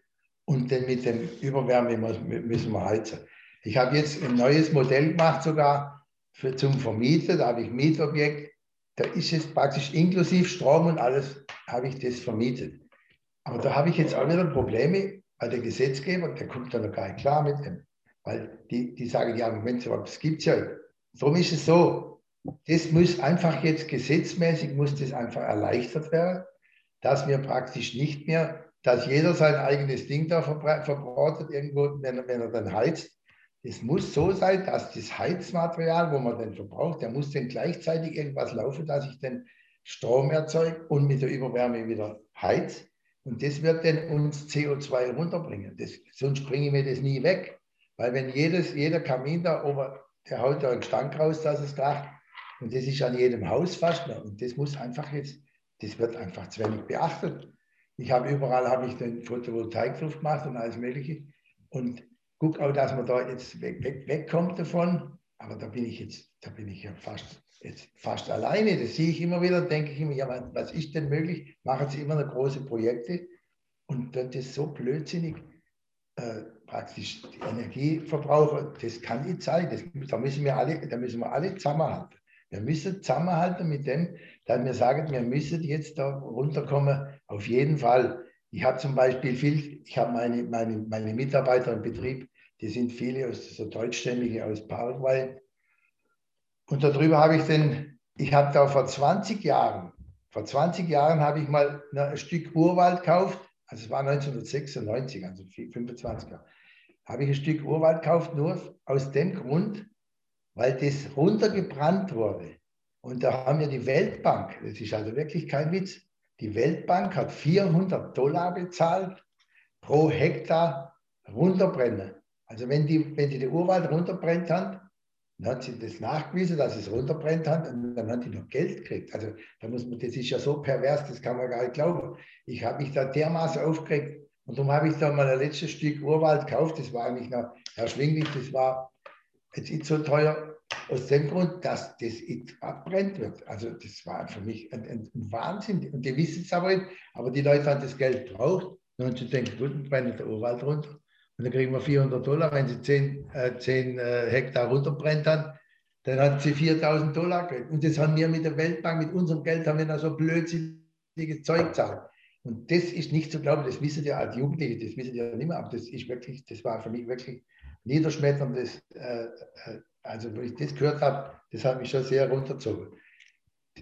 [SPEAKER 2] und dann mit dem Überwärme müssen wir heizen. Ich habe jetzt ein neues Modell gemacht sogar für, zum Vermieten, da habe ich Mietobjekt, da ist es praktisch inklusive Strom und alles, habe ich das vermietet. Aber da habe ich jetzt auch wieder Probleme, weil der Gesetzgeber, der kommt da noch gar nicht klar mit dem. Weil die, die sagen, ja, Moment, das gibt es ja. Darum ist es so, das muss einfach jetzt gesetzmäßig, muss das einfach erleichtert werden, dass wir praktisch nicht mehr, dass jeder sein eigenes Ding da verbratet irgendwo, wenn er, wenn er dann heizt. Es muss so sein, dass das Heizmaterial, wo man dann verbraucht, der muss dann gleichzeitig irgendwas laufen, dass ich den Strom erzeuge und mit der Überwärme wieder heiz. Und das wird dann uns CO2 runterbringen. Das, sonst bringen wir das nie weg. Weil wenn jedes, jeder Kamin da oben, der haut da einen Stank raus, dass es kracht. Und das ist an jedem Haus fast noch. Und das muss einfach jetzt, das wird einfach zu wenig beachtet. Ich habe überall habe ich den Photovoltaik drauf gemacht und alles Mögliche. Und guck auch, dass man da jetzt weg, weg, wegkommt davon. Aber da bin ich jetzt, da bin ich ja fast, jetzt fast alleine. Das sehe ich immer wieder, denke ich immer, ja, was ist denn möglich? Machen sie immer noch große Projekte. Und das ist so blödsinnig. Äh, praktisch die Energieverbraucher, das kann nicht sein. Das, da, müssen wir alle, da müssen wir alle zusammenhalten. Wir müssen zusammenhalten mit dem, dass wir sagen, wir müssen jetzt da runterkommen, auf jeden Fall. Ich habe zum Beispiel viel, ich habe meine, meine, meine Mitarbeiter im Betrieb, die sind viele aus so deutschstämmige aus Paraguay. Und darüber habe ich den, ich habe da vor 20 Jahren, vor 20 Jahren habe ich mal ein Stück Urwald gekauft, also es war 1996, also 25 Jahre habe ich ein Stück Urwald gekauft, nur aus dem Grund, weil das runtergebrannt wurde. Und da haben wir die Weltbank, das ist also wirklich kein Witz, die Weltbank hat 400 Dollar bezahlt pro Hektar runterbrennen. Also wenn die, wenn die den Urwald runterbrennt haben, dann hat sie das nachgewiesen, dass es runterbrennt hat und dann hat die noch Geld gekriegt. Also da muss man, das ist ja so pervers, das kann man gar nicht glauben. Ich habe mich da dermaßen aufgeregt, und darum habe ich da mal ein letztes Stück Urwald gekauft. Das war eigentlich noch erschwinglich. Das war jetzt nicht so teuer. Aus dem Grund, dass das abbrennt wird. Also das war für mich ein, ein Wahnsinn. Und die wissen es aber nicht. Aber die Leute haben das Geld gebraucht. Und sie denken, gut, dann brennt der Urwald runter. Und dann kriegen wir 400 Dollar. Wenn sie 10, äh, 10 äh, Hektar runterbrennt haben, dann hat sie 4000 Dollar gekriegt. Und das haben wir mit der Weltbank, mit unserem Geld, haben wir da so blödsinniges Zeug gezahlt. Und das ist nicht zu glauben, das wissen ja als Jugendliche, das wissen ja nicht mehr, aber das ist wirklich, das war für mich wirklich niederschmetterndes. Äh, äh, also, wo ich das gehört habe, das hat mich schon sehr runtergezogen.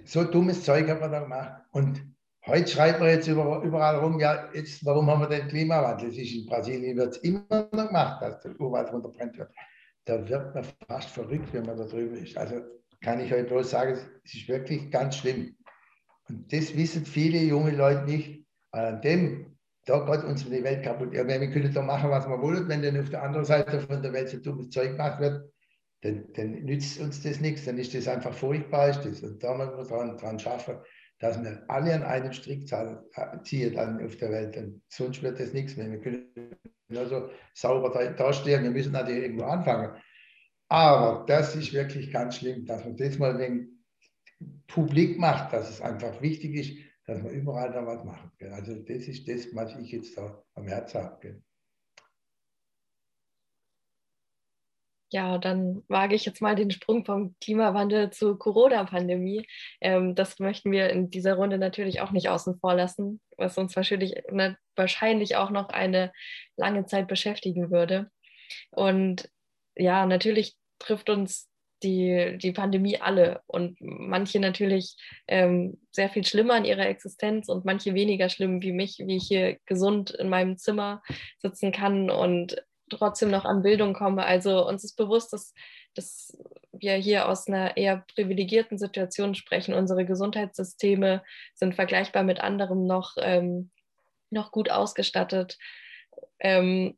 [SPEAKER 2] So dummes Zeug hat man da gemacht. Und heute schreibt man jetzt überall rum, ja, jetzt, warum haben wir den Klimawandel? Das ist in Brasilien wird es immer noch gemacht, dass der Urwald runterbrennt wird. Da wird man fast verrückt, wenn man da drüber ist. Also kann ich euch bloß sagen, es ist wirklich ganz schlimm. Und das wissen viele junge Leute nicht. Weil an dem, da geht uns die Welt kaputt. Ja, wir können doch machen, was wir wollen. Wenn dann auf der anderen Seite von der Welt so dummes Zeug gemacht wird, dann, dann nützt uns das nichts. Dann ist das einfach furchtbar. Ist das. Und da müssen wir dran, dran schaffen, dass wir alle an einem Strick ziehen dann auf der Welt. Und sonst wird das nichts mehr. Wir können nur so sauber da, dastehen. Wir müssen natürlich irgendwo anfangen. Aber das ist wirklich ganz schlimm, dass man das mal wegen publik macht, dass es einfach wichtig ist, dass wir überall da was machen. Gell? Also das ist das, was ich jetzt da am Herzen habe.
[SPEAKER 1] Ja, dann wage ich jetzt mal den Sprung vom Klimawandel zur Corona-Pandemie. Ähm, das möchten wir in dieser Runde natürlich auch nicht außen vor lassen, was uns wahrscheinlich, wahrscheinlich auch noch eine lange Zeit beschäftigen würde. Und ja, natürlich trifft uns die, die Pandemie alle und manche natürlich ähm, sehr viel schlimmer in ihrer Existenz und manche weniger schlimm wie mich, wie ich hier gesund in meinem Zimmer sitzen kann und trotzdem noch an Bildung komme. Also uns ist bewusst, dass, dass wir hier aus einer eher privilegierten Situation sprechen. Unsere Gesundheitssysteme sind vergleichbar mit anderen noch, ähm, noch gut ausgestattet. Ähm,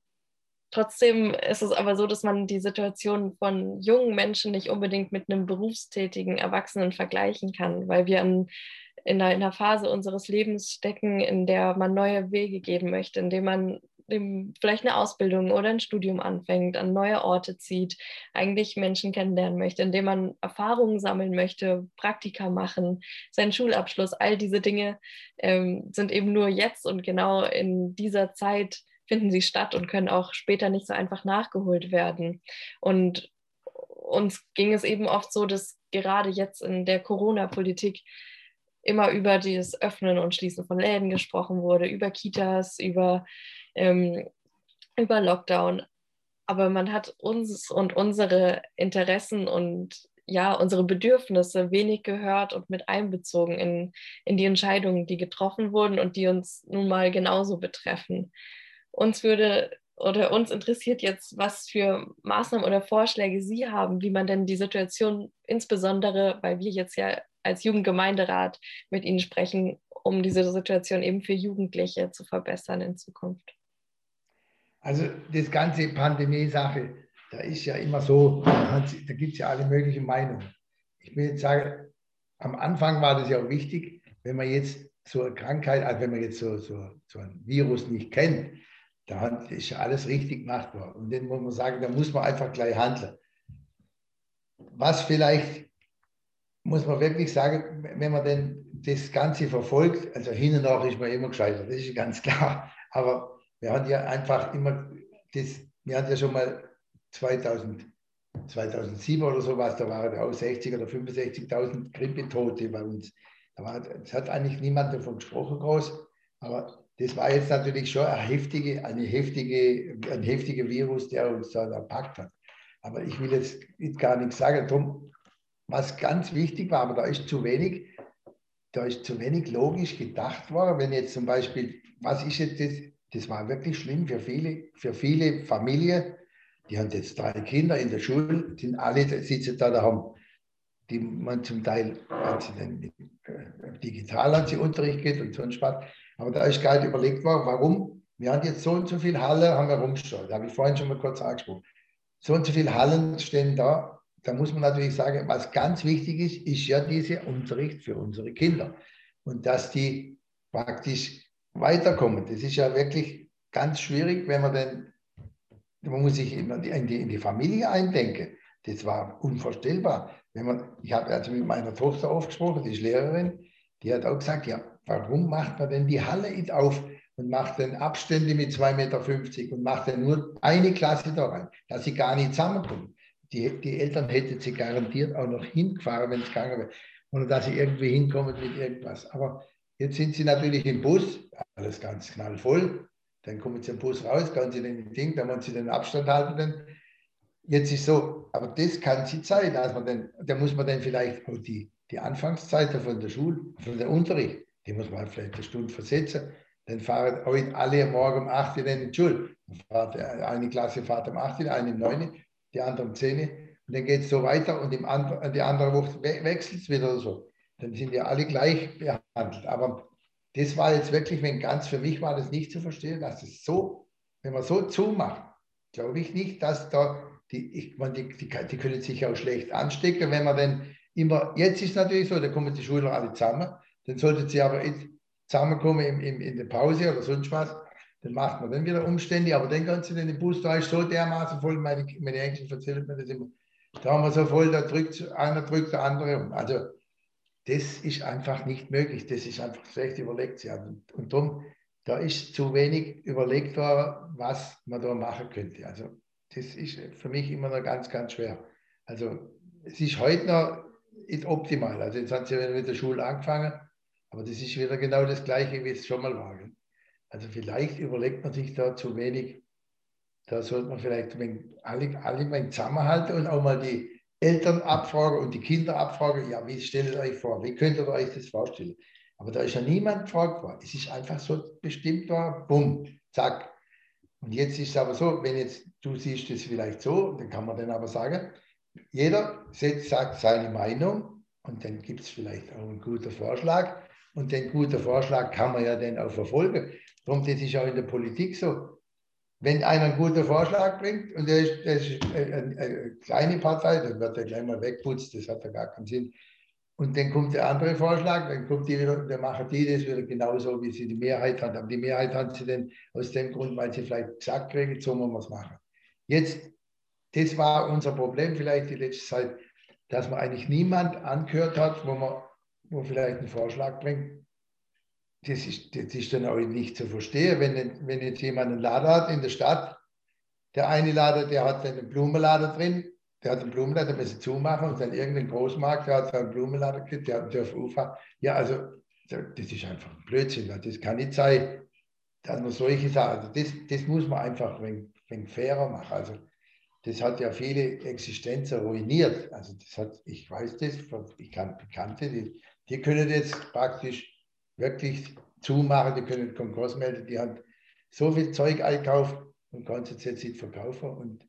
[SPEAKER 1] trotzdem ist es aber so, dass man die Situation von jungen Menschen nicht unbedingt mit einem berufstätigen Erwachsenen vergleichen kann, weil wir an, in, einer, in einer Phase unseres Lebens stecken, in der man neue Wege gehen möchte, in dem man vielleicht eine Ausbildung oder ein Studium anfängt, an neue Orte zieht, eigentlich Menschen kennenlernen möchte, indem man Erfahrungen sammeln möchte, Praktika machen, seinen Schulabschluss, all diese Dinge ähm, sind eben nur jetzt und genau in dieser Zeit finden sie statt und können auch später nicht so einfach nachgeholt werden. Und uns ging es eben oft so, dass gerade jetzt in der Corona-Politik immer über das Öffnen und Schließen von Läden gesprochen wurde, über Kitas, über ähm, über Lockdown. Aber man hat uns und unsere Interessen und ja, unsere Bedürfnisse wenig gehört und mit einbezogen in, in die Entscheidungen, die getroffen wurden und die uns nun mal genauso betreffen. Uns würde oder uns interessiert jetzt, was für Maßnahmen oder Vorschläge Sie haben, wie man denn die Situation, insbesondere, weil wir jetzt ja als Jugendgemeinderat mit Ihnen sprechen, um diese Situation eben für Jugendliche zu verbessern in Zukunft.
[SPEAKER 2] Also das ganze Pandemie-Sache, da ist ja immer so, da, gibt es ja alle möglichen Meinungen. Ich will jetzt sagen, am Anfang war das ja auch wichtig, wenn man jetzt so eine Krankheit, also wenn man jetzt so, so, so ein Virus nicht kennt, da ist alles richtig gemacht worden. Und dann muss man sagen, da muss man einfach gleich handeln. Was vielleicht, muss man wirklich sagen, wenn man denn das Ganze verfolgt, also hin und nach ist man immer gescheitert, das ist ganz klar. Aber wir hatten ja einfach immer, das, wir hatten ja schon mal 2000, 2007 oder sowas, da waren ja auch 60 oder 65.000 Grippetote bei uns. Da war, es hat eigentlich niemand davon gesprochen groß, aber das war jetzt natürlich schon eine heftige, eine heftige, ein heftiger Virus, der uns da erpackt hat. Aber ich will jetzt gar nichts sagen. Drum, was ganz wichtig war, aber da ist zu wenig, da ist zu wenig logisch gedacht worden. Wenn jetzt zum Beispiel, was ist jetzt das, das war wirklich schlimm für viele, für viele Familien. Die haben jetzt drei Kinder in der Schule, sind alle sitzen da, da haben die man zum Teil hat sie dann äh, digital hat sie Unterricht geht und sonst was. Aber da ist gerade überlegt worden, warum? Wir haben jetzt so und so viele Halle, haben wir rumgestellt. Da habe ich vorhin schon mal kurz angesprochen. So und so viele Hallen stehen da. Da muss man natürlich sagen, was ganz wichtig ist, ist ja dieser Unterricht für unsere Kinder. Und dass die praktisch weiterkommen. Das ist ja wirklich ganz schwierig, wenn man dann, man muss sich in die, in die Familie eindenken. Das war unvorstellbar. Wenn man, ich habe also mit meiner Tochter aufgesprochen, die ist Lehrerin, die hat auch gesagt, ja, warum macht man denn die Halle auf und macht dann Abstände mit 2,50 Meter und macht dann nur eine Klasse da rein, dass sie gar nicht zusammenkommen. Die, die Eltern hätten sie garantiert auch noch hingefahren, wenn es gegangen wäre, ohne dass sie irgendwie hinkommen mit irgendwas. Aber Jetzt sind sie natürlich im Bus, alles ganz knallvoll. Dann kommen sie im Bus raus, gehen sie in den Ding, dann wollen sie den Abstand halten. Dann. Jetzt ist so, aber das kann sie dann, da muss man dann vielleicht auch die, die Anfangszeit von der Schule, von der Unterricht, die muss man vielleicht eine Stunde versetzen. Dann fahren heute alle morgen um 8 Uhr in die Schule. Eine Klasse fährt um 8 Uhr, eine um 9 Uhr, die andere um 10 Uhr. Und dann geht es so weiter und im and die andere Woche wechselt es wieder so dann sind ja alle gleich behandelt. Aber das war jetzt wirklich, wenn ganz für mich war das nicht zu verstehen, dass es so, wenn man so zumacht, glaube ich nicht, dass da die, ich meine, die, die, die, können sich auch schlecht anstecken, wenn man dann immer, jetzt ist es natürlich so, da kommen die Schüler alle zusammen, dann sollten sie aber zusammenkommen in, in, in der Pause oder sonst was, dann macht man dann wieder Umstände, aber dann ganze in den Bus, da ist so dermaßen voll, meine, meine Enkel erzählen mir das immer, da haben wir so voll, da drückt einer drückt der andere um. Also das ist einfach nicht möglich. Das ist einfach schlecht überlegt. Ja. Und, und darum, da ist zu wenig überlegt worden, was man da machen könnte. Also das ist für mich immer noch ganz, ganz schwer. Also es ist heute noch ist optimal. Also jetzt hat sie mit der Schule angefangen, aber das ist wieder genau das Gleiche, wie es schon mal war. Also vielleicht überlegt man sich da zu wenig. Da sollte man vielleicht alle, alle mal zusammenhalten und auch mal die Eltern abfragen und die Kinder abfragen, ja, wie stellt ihr euch vor? Wie könnt ihr euch das vorstellen? Aber da ist ja niemand gefragt worden. Es ist einfach so bestimmt war, bumm, zack. Und jetzt ist es aber so, wenn jetzt du siehst es vielleicht so, dann kann man dann aber sagen, jeder setzt, sagt seine Meinung und dann gibt es vielleicht auch einen guten Vorschlag. Und den guten Vorschlag kann man ja dann auch verfolgen. Darum, das ist auch in der Politik so. Wenn einer einen guten Vorschlag bringt und der ist, der ist eine, eine, kleine Partei, dann wird er gleich mal wegputzt, das hat ja gar keinen Sinn. Und dann kommt der andere Vorschlag, dann kommt die wieder, dann machen die das wieder genauso, wie sie die Mehrheit haben. Aber die Mehrheit haben sie dann aus dem Grund, weil sie vielleicht gesagt kriegen, so muss man es machen. Jetzt, das war unser Problem vielleicht die letzte Zeit, dass man eigentlich niemand angehört hat, wo man wo vielleicht einen Vorschlag bringt. Das ist, das ist dann auch nicht zu verstehen, wenn, wenn jetzt jemand einen Lader hat in der Stadt, der eine Lader, der hat einen Blumenlader drin, der hat einen Blumenlader, der muss zumachen und dann irgendein Großmarkt, der hat einen Blumenlader gekriegt, der hat einen Ufer. Ja, also das ist einfach ein Blödsinn. Das kann nicht sein, dass man solche Sachen, also das, das muss man einfach ein wenig fairer machen. Also das hat ja viele Existenzen ruiniert. Also das hat, ich weiß das, ich kann Bekannte, die, die können jetzt praktisch wirklich zumachen, die können Konkurs melden, die haben so viel Zeug einkauft und konnten es jetzt nicht verkaufen. Und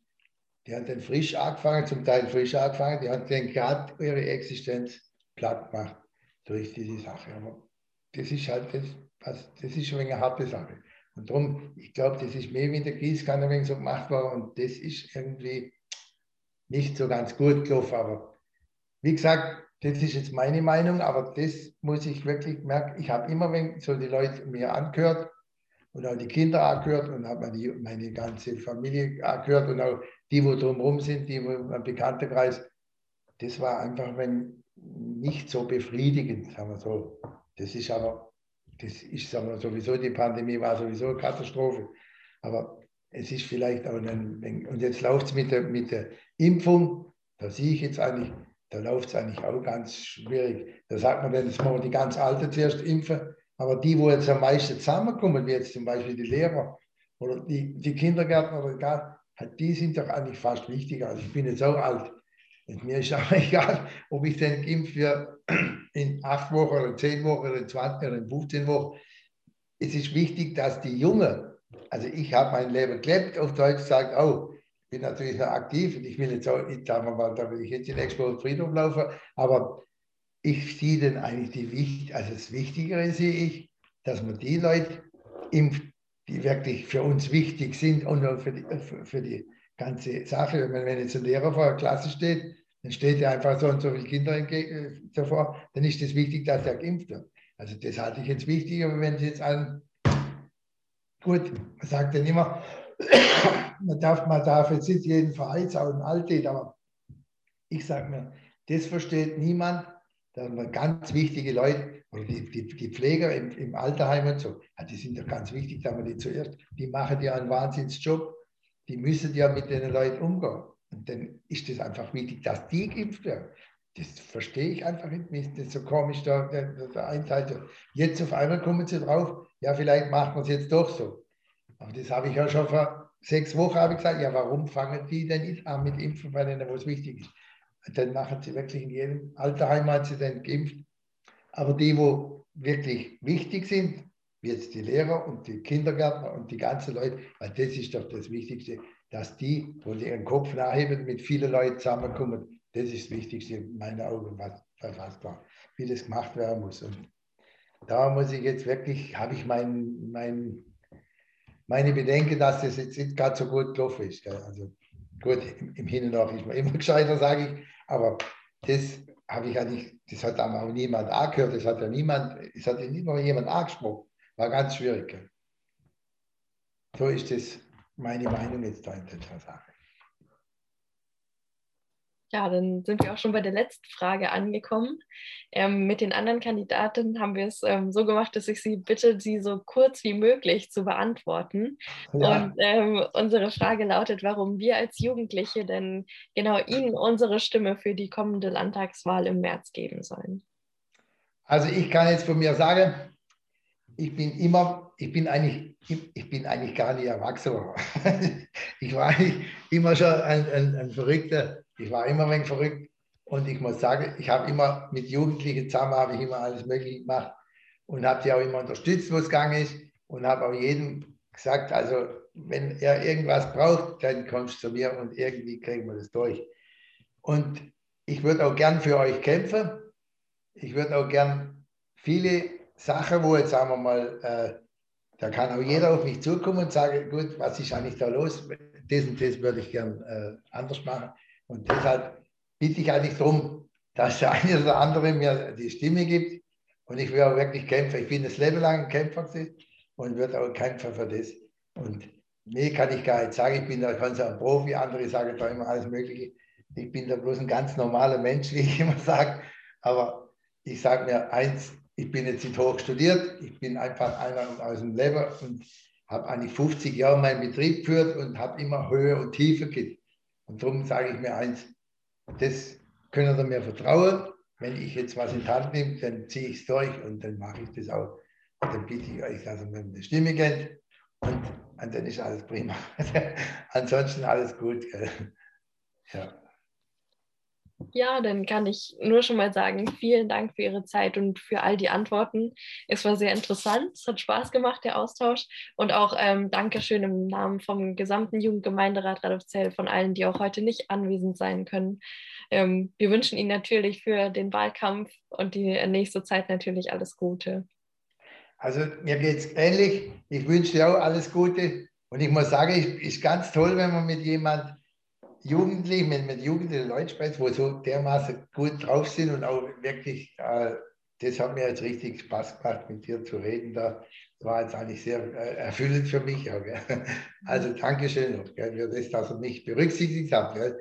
[SPEAKER 2] die haben dann frisch angefangen, zum Teil frisch angefangen, die haben dann gerade ihre Existenz platt gemacht durch diese Sache. Aber das ist halt das, was, das ist schon eine harte Sache. Und darum, ich glaube, das ist mehr wie der Gießkanne wenn so gemacht worden und das ist irgendwie nicht so ganz gut gelaufen. Aber wie gesagt, das ist jetzt meine Meinung, aber das muss ich wirklich merken. Ich habe immer, wenn so die Leute mir angehört und auch die Kinder angehört und habe meine, meine ganze Familie angehört und auch die, wo drumherum sind, die im Bekanntenkreis, das war einfach wenn, nicht so befriedigend, sagen wir so. Das ist aber, das ist sagen wir, sowieso, die Pandemie war sowieso eine Katastrophe. Aber es ist vielleicht auch ein, und jetzt läuft es mit der, mit der Impfung, da sehe ich jetzt eigentlich, da läuft es eigentlich auch ganz schwierig. Da sagt man dann, jetzt machen wir die ganz Alte zuerst impfen, aber die, wo jetzt am meisten zusammenkommen, wie jetzt zum Beispiel die Lehrer oder die, die Kindergärtner oder egal, die sind doch eigentlich fast wichtiger. Also ich bin jetzt auch alt. Und mir ist auch egal, ob ich den geimpft werde in acht Wochen oder zehn Wochen oder in 20 oder in 15 Wochen. Es ist wichtig, dass die Jungen, also ich habe mein Leben gelebt, auf Deutsch gesagt, oh, bin natürlich noch aktiv und ich will jetzt auch, sagen wir mal, da will ich jetzt in Expo Friedhof laufen, aber ich sehe dann eigentlich die Wicht, also das Wichtigere sehe ich, dass man die Leute impft, die wirklich für uns wichtig sind und auch für die, für, die ganze Sache. Wenn, wenn jetzt ein Lehrer vor der Klasse steht, dann steht er einfach so und so viele Kinder äh, davor, dann ist es wichtig, dass er geimpft wird. Also das halte ich jetzt wichtig, aber wenn Sie jetzt an, gut, man sagt dann immer, man darf, man darf jetzt nicht jeden Verein und Alte, aber ich sage mir, das versteht niemand, dass man ganz wichtige Leute, oder die, die, die Pfleger im, im Alterheim und so, ja, die sind ja ganz wichtig, dass man die zuerst, die machen ja einen Wahnsinnsjob, die müssen ja mit den Leuten umgehen. Und dann ist es einfach wichtig, dass die geimpft werden. Das verstehe ich einfach nicht. Das ist so komisch, da, der, der. Jetzt auf einmal kommen sie drauf, ja, vielleicht machen wir es jetzt doch so. Aber das habe ich ja schon vor sechs Wochen habe ich gesagt, ja, warum fangen die denn nicht an mit Impfen, weil ihnen was wichtig ist? Dann machen sie wirklich in jedem Alterheim hat sie dann geimpft. Aber die, wo wirklich wichtig sind, wie jetzt die Lehrer und die Kindergärtner und die ganzen Leute, weil das ist doch das Wichtigste, dass die, wo die ihren Kopf nachheben, mit vielen Leuten zusammenkommen, das ist das Wichtigste in meinen Augen, was, war, wie das gemacht werden muss. Und da muss ich jetzt wirklich, habe ich mein, mein meine Bedenken, dass das jetzt nicht gerade so gut gelaufen ist. Also gut, im, im Hin und Nach ist man immer gescheiter, sage ich, aber das habe ich ja nicht, das hat auch niemand angehört, das hat ja niemand, es hat ja mal jemand angesprochen. War ganz schwierig. So ist das meine Meinung jetzt da in der Sache.
[SPEAKER 1] Ja, dann sind wir auch schon bei der letzten Frage angekommen. Ähm, mit den anderen Kandidaten haben wir es ähm, so gemacht, dass ich Sie bitte, sie so kurz wie möglich zu beantworten. Ja. Und ähm, unsere Frage lautet, warum wir als Jugendliche denn genau Ihnen unsere Stimme für die kommende Landtagswahl im März geben sollen.
[SPEAKER 2] Also ich kann jetzt von mir sagen, ich bin immer, ich bin eigentlich, ich bin eigentlich gar nicht erwachsen. ich war eigentlich immer schon ein, ein, ein Verrückter ich war immer ein wenig verrückt und ich muss sagen, ich habe immer mit Jugendlichen zusammen, habe ich immer alles Mögliche gemacht und habe die auch immer unterstützt, wo es gegangen ist und habe auch jedem gesagt, also wenn er irgendwas braucht, dann kommst du zu mir und irgendwie kriegen wir das durch. Und ich würde auch gern für euch kämpfen. Ich würde auch gern viele Sachen, wo jetzt sagen wir mal, äh, da kann auch jeder auf mich zukommen und sagen, gut, was ist eigentlich da los? Das und das würde ich gern äh, anders machen. Und deshalb bitte ich eigentlich darum, dass der eine oder andere mir die Stimme gibt. Und ich will auch wirklich kämpfen. Ich bin das Leben lang ein Kämpfer und würde auch kämpfen für das. Und mir kann ich gar nicht sagen, ich bin da ganz ein Profi, andere sagen da immer alles Mögliche. Ich bin da bloß ein ganz normaler Mensch, wie ich immer sage. Aber ich sage mir eins, ich bin jetzt nicht hoch studiert, ich bin einfach einer aus dem Leben und habe eigentlich 50 Jahre meinen Betrieb geführt und habe immer Höhe und Tiefe. Und darum sage ich mir eins, das können Sie mir vertrauen. Wenn ich jetzt was in die Hand nehme, dann ziehe ich es durch und dann mache ich das auch. Und dann bitte ich euch, dass ihr mir eine Stimme kennt. Und, und dann ist alles prima. Ansonsten alles gut. Ja.
[SPEAKER 1] Ja, dann kann ich nur schon mal sagen, vielen Dank für Ihre Zeit und für all die Antworten. Es war sehr interessant, es hat Spaß gemacht, der Austausch. Und auch ähm, Dankeschön im Namen vom gesamten Jugendgemeinderat Radolfzell, von allen, die auch heute nicht anwesend sein können. Ähm, wir wünschen Ihnen natürlich für den Wahlkampf und die nächste Zeit natürlich alles Gute.
[SPEAKER 2] Also mir geht es ähnlich. Ich wünsche dir auch alles Gute. Und ich muss sagen, es ist ganz toll, wenn man mit jemandem Jugendlichen, mit, mit jugendlichen Leuten spricht, wo so dermaßen gut drauf sind und auch wirklich, äh, das hat mir jetzt richtig Spaß gemacht, mit dir zu reden. Da war jetzt eigentlich sehr äh, erfüllend für mich. Auch, Also Dankeschön gell, für das, dass ihr mich berücksichtigt. Gell.